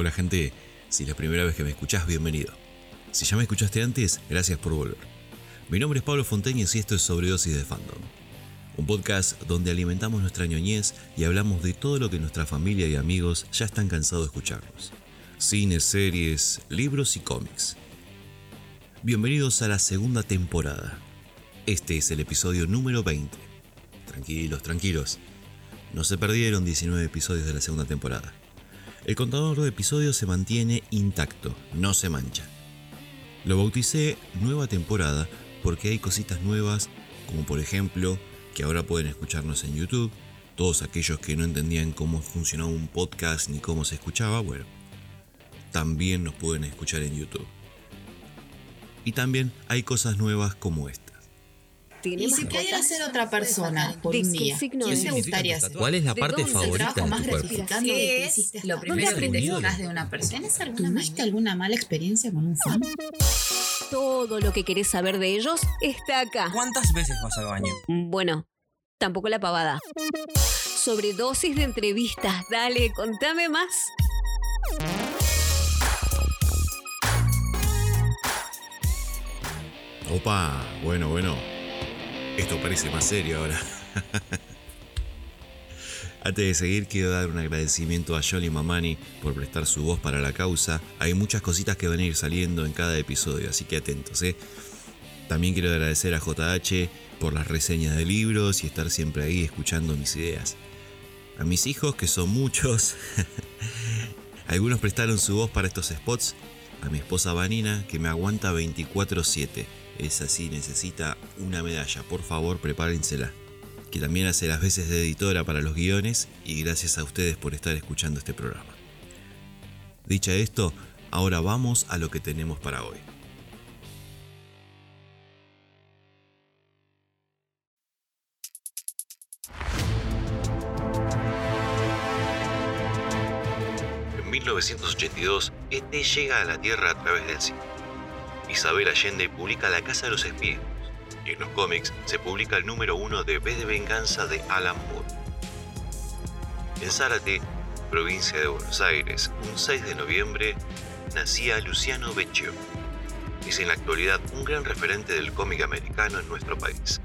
Hola gente, si es la primera vez que me escuchás, bienvenido. Si ya me escuchaste antes, gracias por volver. Mi nombre es Pablo Fonteñez y esto es Sobredosis de Fandom. Un podcast donde alimentamos nuestra ñoñez y hablamos de todo lo que nuestra familia y amigos ya están cansados de escucharnos. Cines, series, libros y cómics. Bienvenidos a la segunda temporada. Este es el episodio número 20. Tranquilos, tranquilos. No se perdieron 19 episodios de la segunda temporada. El contador de episodios se mantiene intacto, no se mancha. Lo bauticé nueva temporada porque hay cositas nuevas, como por ejemplo que ahora pueden escucharnos en YouTube. Todos aquellos que no entendían cómo funcionaba un podcast ni cómo se escuchaba, bueno, también nos pueden escuchar en YouTube. Y también hay cosas nuevas como esta. Y si pudiera ser otra persona por un día, ¿quién te gustaría ser? ¿Cuál es la parte ¿Es el favorita trabajo de más tu cuerpo? gratificante que hiciste lo primero que te ¿Dónde fijas aprendes de una persona? ¿Tienes alguna, ¿Tuviste alguna mala experiencia con un fan? Todo lo que querés saber de ellos está acá. ¿Cuántas veces vas al baño? Bueno, tampoco la pavada. Sobredosis de entrevistas. Dale, contame más. Opa, bueno, bueno. Esto parece más serio ahora. Antes de seguir, quiero dar un agradecimiento a Jolly Mamani por prestar su voz para la causa. Hay muchas cositas que van a ir saliendo en cada episodio, así que atentos, ¿eh? También quiero agradecer a JH por las reseñas de libros y estar siempre ahí escuchando mis ideas. A mis hijos, que son muchos, algunos prestaron su voz para estos spots. A mi esposa Vanina, que me aguanta 24/7. Es así, necesita una medalla. Por favor, prepárensela. Que también hace las veces de editora para los guiones y gracias a ustedes por estar escuchando este programa. Dicha esto, ahora vamos a lo que tenemos para hoy. En 1982, ET llega a la Tierra a través del cine. Isabel Allende publica La Casa de los Espíritus, y en los cómics se publica el número uno de B de Venganza de Alan Moore. En Zárate, provincia de Buenos Aires, un 6 de noviembre, nacía Luciano Vecchio. Es en la actualidad un gran referente del cómic americano en nuestro país.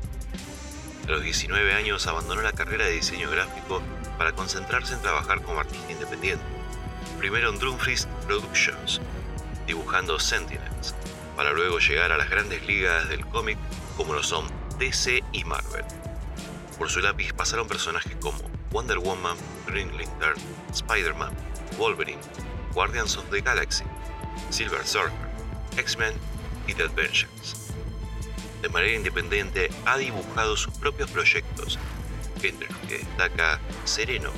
A los 19 años abandonó la carrera de diseño gráfico para concentrarse en trabajar como artista independiente. Primero en Drumfries Productions, dibujando Sentinels, para luego llegar a las grandes ligas del cómic como lo son DC y Marvel. Por su lápiz pasaron personajes como Wonder Woman, Green Lantern, Spider-Man, Wolverine, Guardians of the Galaxy, Silver Surfer, X-Men y The Vengeance. De manera independiente ha dibujado sus propios proyectos, entre los que destaca Sereno,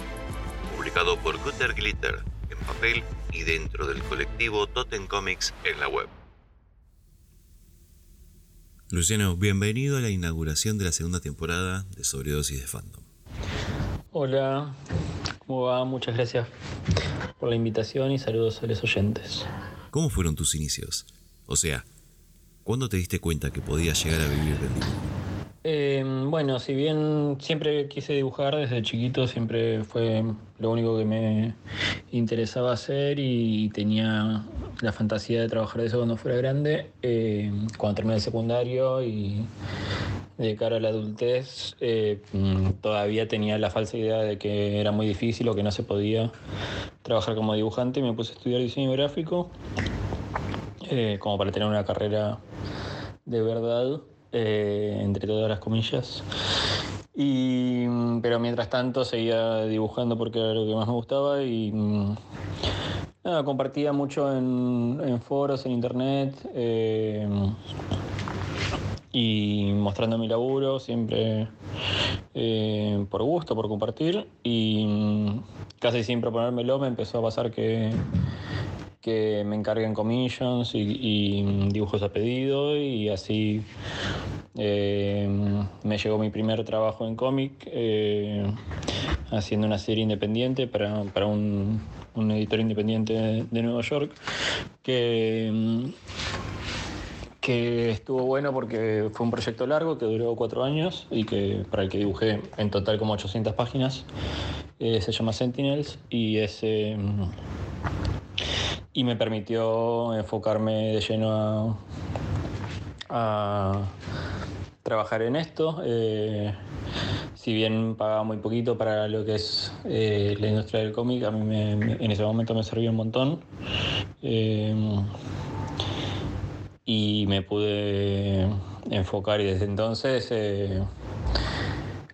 publicado por Gutter Glitter en papel y dentro del colectivo Totem Comics en la web. Luciano, bienvenido a la inauguración de la segunda temporada de Sobredosis de Fandom. Hola, ¿cómo va? Muchas gracias por la invitación y saludos a los oyentes. ¿Cómo fueron tus inicios? O sea, ¿cuándo te diste cuenta que podías llegar a vivir del dibujo? Eh, bueno, si bien siempre quise dibujar desde chiquito, siempre fue lo único que me interesaba hacer y tenía la fantasía de trabajar de eso cuando fuera grande. eh, cuando terminé el secundario y de cara a la adultez, mm, todavía tenía la falsa idea de que era muy difícil o que no se podía trabajar como dibujante me puse a estudiar diseño gráfico eh, como para tener una carrera de verdad, eh, entre todas las comillas. Y, mm, pero mientras tanto seguía dibujando porque era lo que más me gustaba y mm, nada, compartía mucho en, foros, en internet eh, y mostrando mi laburo siempre eh, por gusto, por compartir y mm, casi sin proponérmelo me empezó a pasar que que me encarguen commissions y, y dibujos a pedido y así eh, me llegó mi primer trabajo en cómic eh, haciendo una serie independiente para, para un, editor independiente de, Nueva York que, mm, que estuvo bueno porque fue un proyecto largo que duró cuatro años y que para el que dibujé en total como 800 páginas. Eh, se llama Sentinels y es... y me permitió enfocarme de lleno a, trabajar en esto. Eh, si bien pagaba muy poquito para lo que es eh, la industria del cómic, a mí en ese momento me sirvió un montón. Eh, y me pude enfocar y desde entonces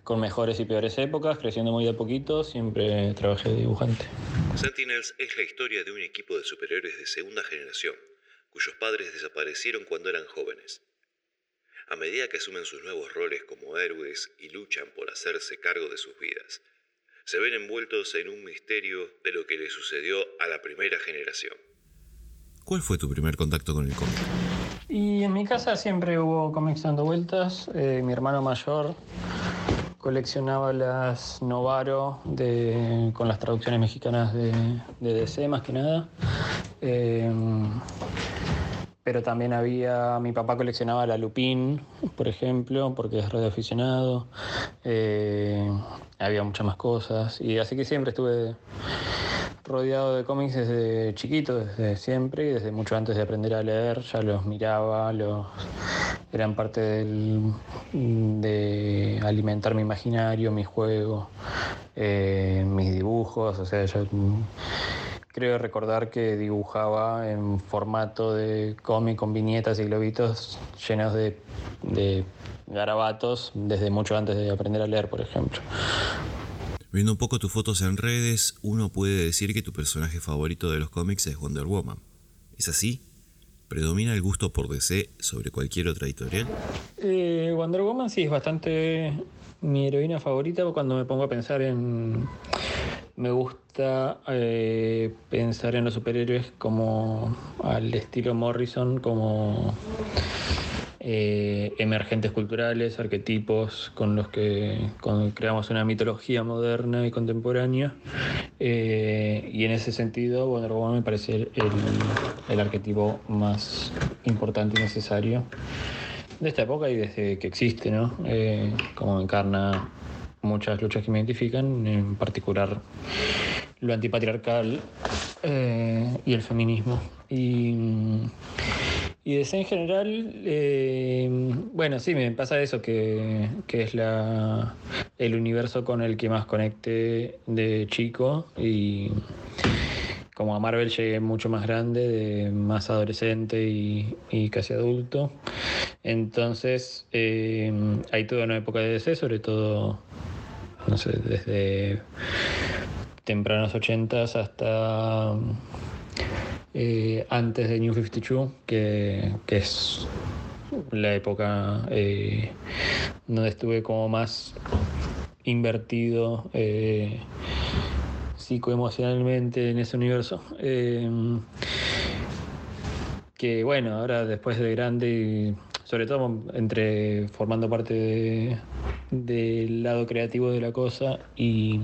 con mejores y peores épocas, creciendo muy de poquito, siempre trabajé de dibujante. Sentinels es la historia de un equipo de superhéroes de segunda generación, cuyos padres desaparecieron cuando eran jóvenes. A medida que asumen sus nuevos roles como héroes y luchan por hacerse cargo de sus vidas, se ven envueltos en un misterio de lo que le sucedió a la primera generación. ¿Cuál fue tu primer contacto con el cómic? Y en mi casa siempre hubo cómics dando vueltas. Eh, mi hermano mayor coleccionaba las Novaro de, con las traducciones mexicanas de, de DC más que nada. Em, pero también había, mi papá coleccionaba la Lupin, por ejemplo, porque es radioaficionado. Eh, había muchas más cosas. Y así que siempre estuve rodeado de cómics desde chiquito, desde siempre y desde mucho antes de aprender a leer. Ya los miraba, los eran parte de alimentar mi imaginario, mi juego, eh, mis dibujos, o sea, yo creo recordar que dibujaba en formato de cómic con viñetas y globitos llenos de garabatos desde mucho antes de aprender a leer, por ejemplo. Viendo un poco tus fotos en redes, uno puede decir que tu personaje favorito de los cómics es Wonder Woman. ¿Es así? ¿Predomina el gusto por DC sobre cualquier otra editorial? Eh, Wonder Woman sí es bastante mi heroína favorita cuando me pongo a pensar en... Me gusta eh, pensar en los superhéroes como al estilo Morrison, como eh, emergentes culturales, arquetipos con los que creamos una mitología moderna y contemporánea. Eh, y en ese sentido, Wonder me parece el, arquetipo más importante y necesario de esta época y desde que existe, ¿no? Eh, como encarna muchas luchas que me identifican, en particular lo antipatriarcal y el feminismo. Y y de en general, eh, bueno, sí, me pasa eso, que, es la, el universo con el que más conecté de chico y como a Marvel llegué mucho más grande, de más adolescente y, casi adulto. Entonces, eh, hay toda una época de DC, sobre todo, no sé, desde tempranos 80 hasta eh, antes de New 52, que, es la época eh, donde estuve como más invertido eh, psicoemocionalmente en ese universo. que bueno, ahora después de grande sobre todo entre formando parte del lado creativo de la cosa y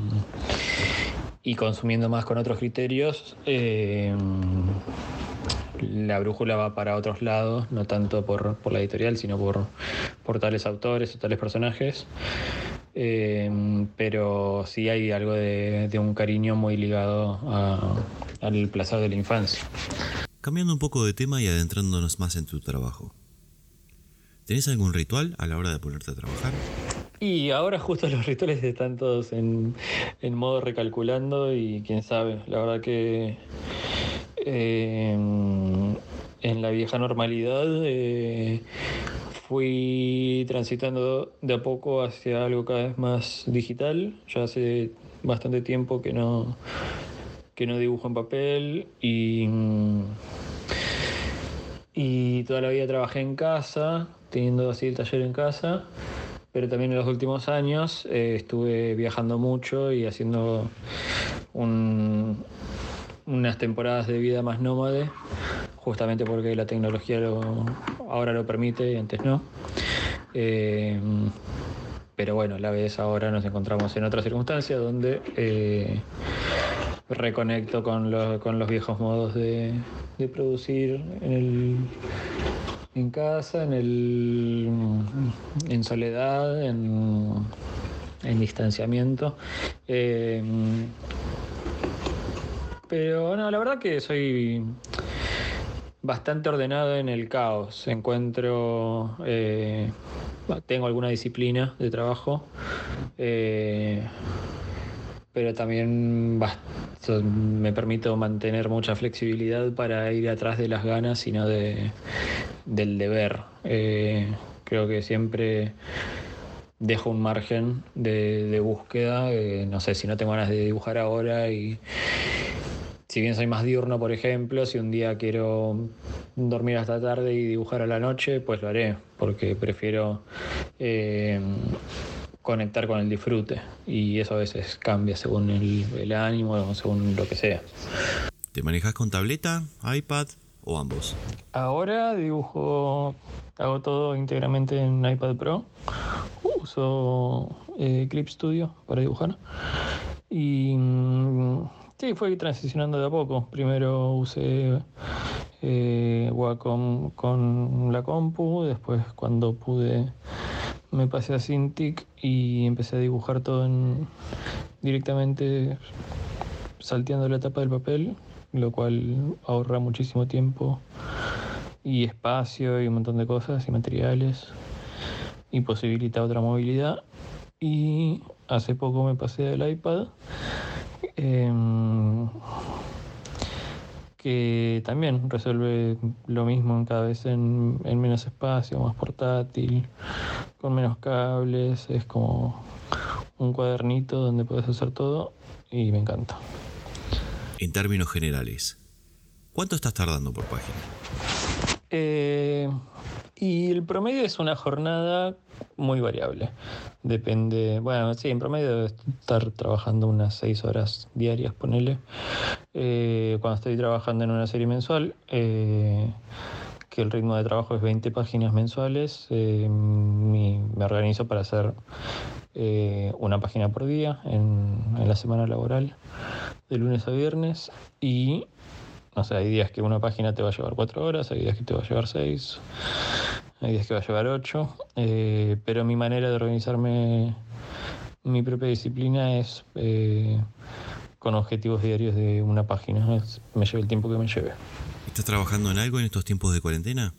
y consumiendo más con otros criterios, la brújula va para otros lados, no tanto por, la editorial, sino por, por tales autores o tales personajes. Eh, pero sí hay algo de, un cariño muy ligado al placer de la infancia. Cambiando un poco de tema y adentrándonos más en tu trabajo. ¿Tenés algún ritual a la hora de ponerte a trabajar? Y ahora justo los rituales están todos en, modo recalculando y quién sabe, la verdad que em, en la vieja normalidad eh, fui transitando de a poco hacia algo cada vez más digital. Ya hace bastante tiempo que no, que no dibujo en papel y, y toda la vida trabajé en casa, teniendo así el taller en casa pero también en los últimos años eh, estuve viajando mucho y haciendo unas temporadas de vida más nómade, justamente porque la tecnología ahora lo permite y antes no. Eh, pero bueno, a la vez ahora nos encontramos en otra circunstancia donde eh, reconecto con, los viejos modos de, de producir en el en casa, en, el, en soledad, en, distanciamiento. Eh, Pero no, la verdad que soy bastante ordenado en el caos. Encuentro, eh, tengo alguna disciplina de trabajo, eh, pero también me permito mantener mucha flexibilidad para ir atrás de las ganas y no de, del deber. Eh, creo que siempre dejo un margen de, búsqueda. no sé, si no tengo ganas de dibujar ahora y si bien soy más diurno, por ejemplo, si un día quiero dormir hasta tarde y dibujar a la noche, pues lo haré, porque prefiero eh, conectar con el disfrute. Y eso a veces cambia según el, el ánimo, según lo que sea. ¿Te manejas con tableta, iPad o ambos? Ahora dibujo, hago todo íntegramente en iPad Pro. Uso eh, Clip Studio para dibujar. Y mm, Sí, fue transicionando de a poco. Primero usé eh, Wacom con la compu, después cuando pude me pasé a Cintiq y empecé a dibujar todo en, directamente salteando la tapa del papel, lo cual ahorra muchísimo tiempo y espacio y un montón de cosas y materiales y posibilita otra movilidad. Y hace poco me pasé del iPad Em, que también resuelve lo mismo cada vez en, menos espacio, más portátil, con menos cables, es como un cuadernito donde puedes hacer todo y me encanta. En términos generales, ¿cuánto estás tardando por página? Eh, y el promedio es una jornada muy variable. Depende, bueno, sí, en promedio debe estar trabajando unas seis horas diarias, ponele. Eh, cuando estoy trabajando en una serie mensual, eh, que el ritmo de trabajo es 20 páginas mensuales, eh, me organizo para hacer una página por día en, en la semana laboral, de lunes a viernes, y no sé, hay días que una página te va a llevar cuatro horas, hay días que te va a llevar seis hay días que va a llevar ocho, eh, pero mi manera de organizarme mi propia disciplina es eh, con objetivos diarios de una página, me lleve el tiempo que me lleve. ¿Estás trabajando en algo en estos tiempos de cuarentena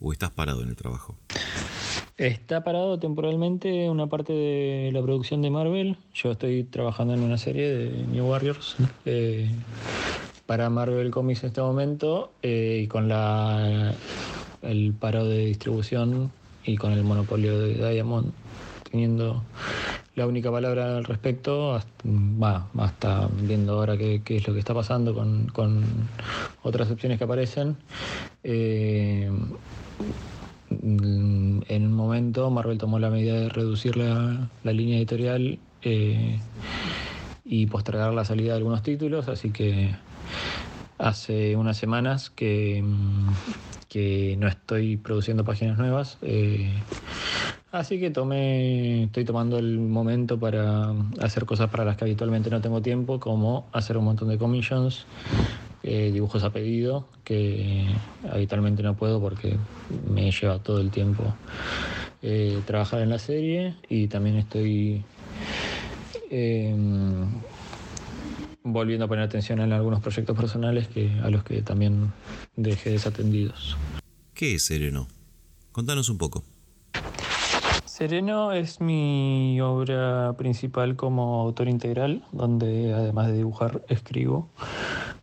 o estás parado en el trabajo? Está parado temporalmente una parte de la producción de Marvel. Yo estoy trabajando en una serie de New Warriors eh, para Marvel Comics en este momento y con la el paro de distribución y con el monopolio de Diamond teniendo la única palabra al respecto, hasta, hasta viendo ahora qué, es lo que está pasando con, otras opciones que aparecen. Eh, en un momento Marvel tomó la medida de reducir la, línea editorial eh, y postergar la salida de algunos títulos, así que hace unas semanas que que no estoy produciendo páginas nuevas. Eh, así que tomé, estoy tomando el momento para hacer cosas para las que habitualmente no tengo tiempo, como hacer un montón de commissions, eh, dibujos a pedido, que habitualmente no puedo porque me lleva todo el tiempo eh, trabajar en la serie y también estoy volviendo a poner atención en algunos proyectos personales que, a los que también dejé desatendidos. ¿Qué es Sereno? Contanos un poco. Sereno es mi obra principal como autor integral, donde además de dibujar, escribo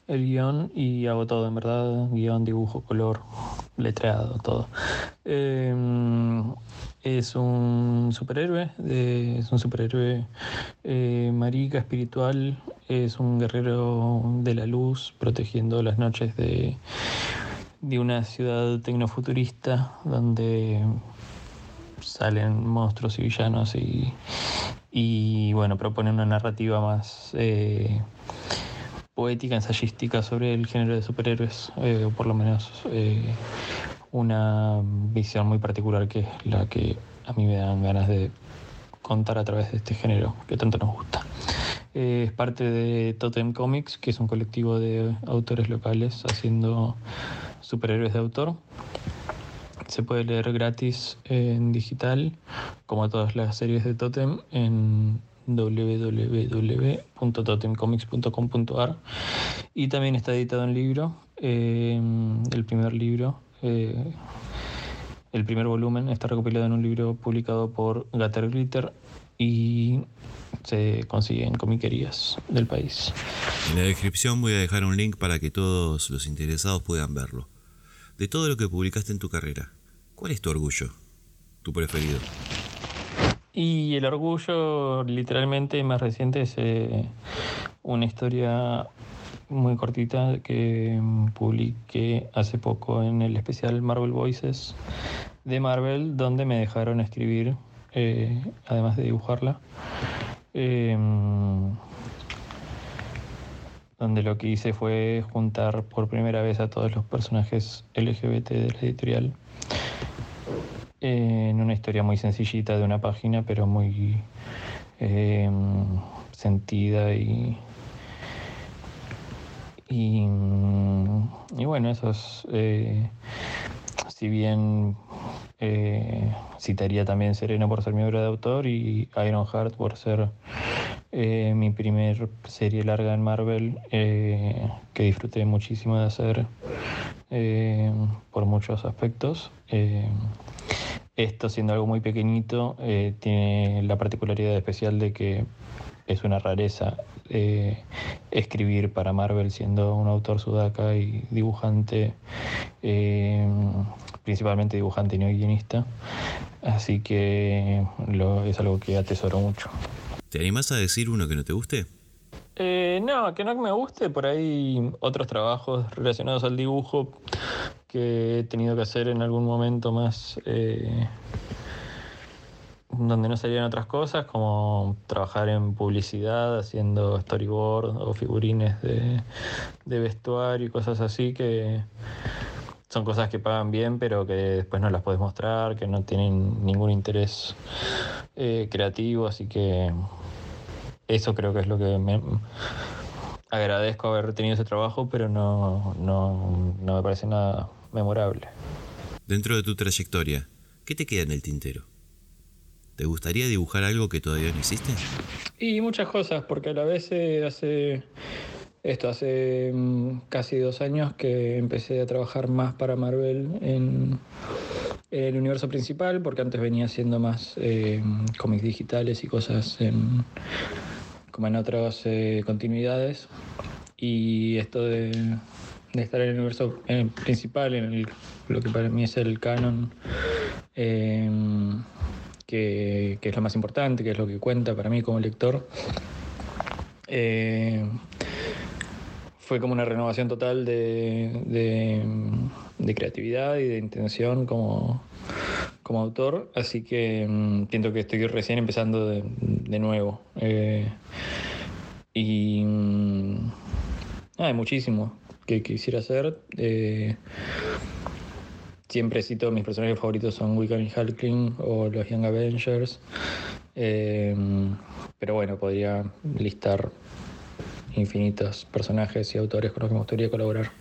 el guion y hago todo, en verdad, guion, dibujo, color, letreado, todo. Em, es un superhéroe, es un superhéroe eh, marica, espiritual, es un guerrero de la luz protegiendo las noches de, de una ciudad tecnofuturista donde salen monstruos y villanos y, y bueno, propone una narrativa más eh, poética, ensayística sobre el género de superhéroes, eh, o por lo menos eh, una visión muy particular que es la que a mí me dan ganas de contar a través de este género que tanto nos gusta. Es parte de Totem Comics, que es un colectivo de autores locales haciendo superhéroes de autor. Se puede leer gratis en digital, como todas las series de Totem, en www.totemcomics.com.ar y también está editado en libro, eh, el primer libro, eh, el primer volumen está recopilado en un libro publicado por Gatter Glitter y se consigue en comiquerías del país. En la descripción voy a dejar un link para que todos los interesados puedan verlo. De todo lo que publicaste en tu carrera, ¿cuál es tu orgullo? ¿Tu preferido? Y el orgullo, literalmente, más reciente es eh, una historia muy cortita que publiqué hace poco en el especial Marvel Voices de Marvel, donde me dejaron escribir, eh, además de dibujarla. Em, donde lo que hice fue juntar por primera vez a todos los personajes LGBT de la editorial en una historia muy sencillita de una página, pero muy sentida y, y, bueno, eso es, eh, si bien eh, citaría también Serena por ser mi obra de autor y Ironheart por ser eh, mi primer serie larga en Marvel que disfruté muchísimo de hacer por muchos aspectos. Esto, siendo algo muy pequeñito, eh, tiene la particularidad especial de que es una rareza eh, escribir para Marvel siendo un autor sudaca y dibujante, eh, principalmente dibujante y no guionista. Así que es algo que atesoro mucho. ¿Te animas a decir uno que no te guste? no, que no me guste, por ahí otros trabajos relacionados al dibujo que he tenido que hacer en algún momento más eh, donde no salían otras cosas, como trabajar en publicidad, haciendo storyboard o figurines de, vestuario y cosas así que son cosas que pagan bien pero que después no las puedes mostrar, que no tienen ningún interés eh, creativo, así que eso creo que es lo que me agradezco haber tenido ese trabajo, pero no, no, no me parece nada memorable. Dentro de tu trayectoria, ¿qué te queda en el tintero? ¿Te gustaría dibujar algo que todavía no hiciste? Y muchas cosas, porque a la vez eh, hace esto, hace mm, casi dos años que empecé a trabajar más para Marvel en, el universo principal, porque antes venía haciendo más eh, cómics digitales y cosas como en otras eh, continuidades. Y esto de de estar en el universo principal, en lo que para mí es el canon, em, que, es lo más importante, que es lo que cuenta para mí como lector. Eh, fue como una renovación total de, creatividad y de intención como, como autor, así que em, siento que estoy recién empezando de, nuevo. Eh, y mm, hay muchísimo que quisiera hacer. Eh, siempre cito mis personajes favoritos son Wiccan y Hulkling o los Young Avengers. Eh, pero bueno, podría listar infinitos personajes y autores con los que me gustaría colaborar.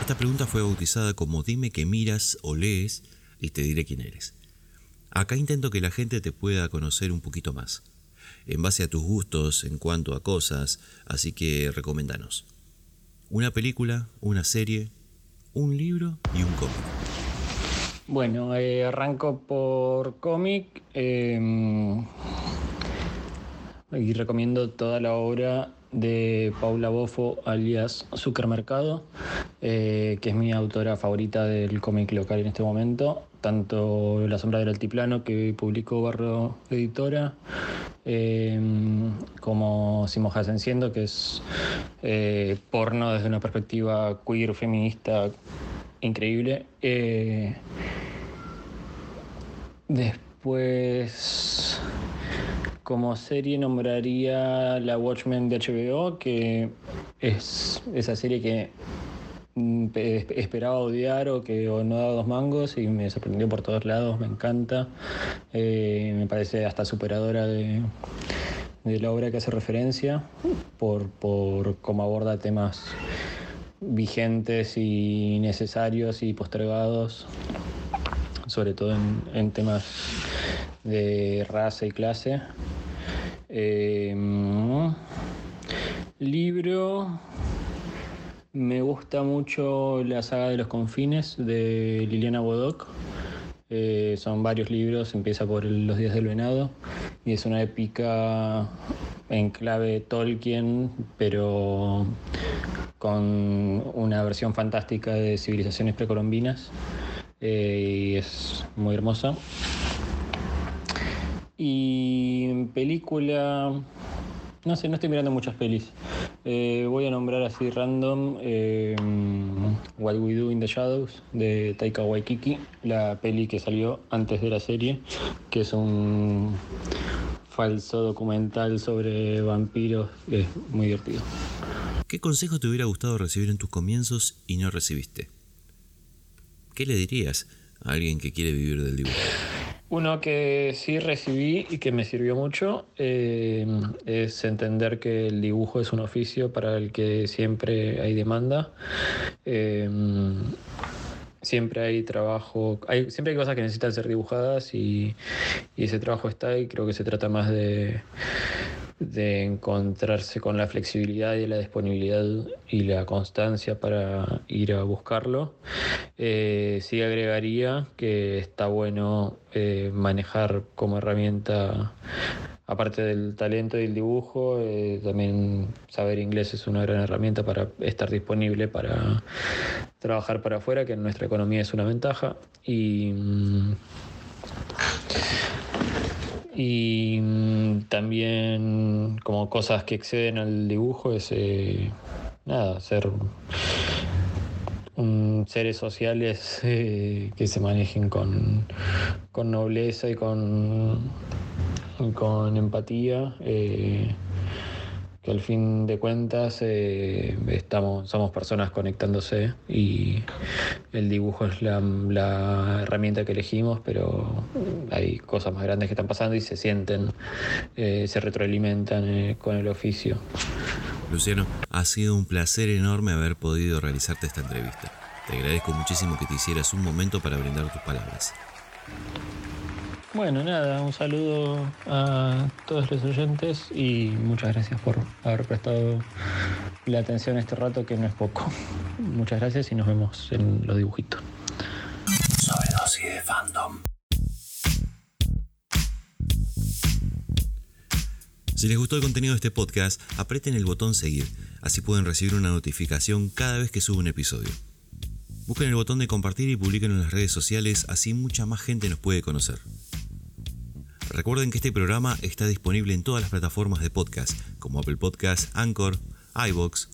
Esta pregunta fue bautizada como Dime que miras o lees y te diré quién eres. Acá intento que la gente te pueda conocer un poquito más, en base a tus gustos en cuanto a cosas, así que recomendanos. Una película, una serie, un libro y un cómic. Bueno, eh, arranco por cómic em, y recomiendo toda la obra de Paula Bofo, alias Supermercado, eh, que es mi autora favorita del cómic local en este momento. Tanto La sombra del altiplano, que publicó Barro Editora, Em, como Si mojas enciendo, que es eh, porno desde una perspectiva queer, feminista, increíble. Eh, después, como serie nombraría La Watchmen de HBO, que es esa serie que esperaba odiar o que no daba dos mangos y me sorprendió por todos lados, me encanta. Eh, me parece hasta superadora de, la obra que hace referencia por, por cómo aborda temas vigentes y necesarios y postergados, sobre todo en, temas de raza y clase. Em, libro. Me gusta mucho la saga de los confines de Liliana Bodoc. Eh, son varios libros, empieza por Los días del venado y es una épica en clave Tolkien, pero con una versión fantástica de civilizaciones precolombinas eh, y es muy hermosa. Y película, no sé, no estoy mirando muchas pelis. Eh, voy a nombrar así random eh, What We Do in the Shadows de Taika Waikiki, la peli que salió antes de la serie, que es un falso documental sobre vampiros, es muy divertido. ¿Qué consejo te hubiera gustado recibir en tus comienzos y no recibiste? ¿Qué le dirías a alguien que quiere vivir del dibujo? Uno que sí recibí y que me sirvió mucho eh, es entender que el dibujo es un oficio para el que siempre hay demanda. Eh, siempre hay trabajo, hay, siempre hay cosas que necesitan ser dibujadas y, y ese trabajo está y creo que se trata más de de encontrarse con la flexibilidad y la disponibilidad y la constancia para ir a buscarlo. Eh, sí agregaría que está bueno eh, manejar como herramienta, aparte del talento y el dibujo, eh, también saber inglés es una gran herramienta para estar disponible para trabajar para afuera, que en nuestra economía es una ventaja. Y. Y mm, también como cosas que exceden al dibujo es eh, nada, ser seres sociales eh, que se manejen con, nobleza y con, con empatía. Eh, que al fin de cuentas eh, estamos, somos personas conectándose y el dibujo es la, herramienta que elegimos, pero hay cosas más grandes que están pasando y se sienten, eh, se retroalimentan eh, con el oficio. Luciano, ha sido un placer enorme haber podido realizarte esta entrevista. Te agradezco muchísimo que te hicieras un momento para brindar tus palabras. Bueno, nada, un saludo a todos los oyentes y muchas gracias por haber prestado la atención este rato que no es poco. Muchas gracias y nos vemos en los dibujitos. Sobredosis de fandom. Si les gustó el contenido de este podcast, aprieten el botón seguir, así pueden recibir una notificación cada vez que subo un episodio. Busquen el botón de compartir y publiquen en las redes sociales, así mucha más gente nos puede conocer. Recuerden que este programa está disponible en todas las plataformas de podcast, como Apple Podcast, Anchor, iBox,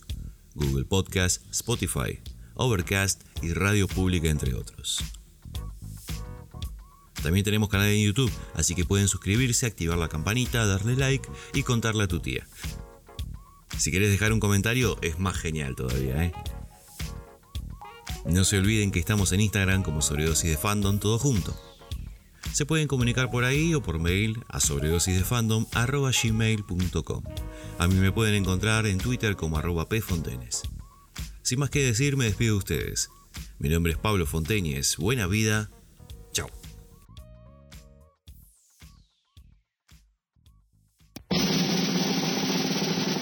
Google Podcast, Spotify, Overcast y Radio Pública, entre otros. También tenemos canal en YouTube, así que pueden suscribirse, activar la campanita, darle like y contarle a tu tía. Si quieres dejar un comentario, es más genial todavía, ¿eh? No se olviden que estamos en Instagram como Sobredosis de Fandom, todo junto. Se pueden comunicar por ahí o por mail a sobredosisdefandom.gmail.com. A mí me pueden encontrar en Twitter como arroba pfontenes. Sin más que decir, me despido de ustedes. Mi nombre es Pablo Fonteñez. Buena vida. Chao.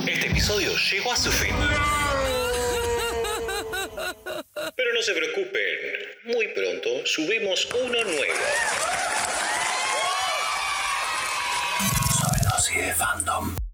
Este episodio llegó a su fin. Pero no se preocupen, muy pronto subimos uno nuevo. je fandom.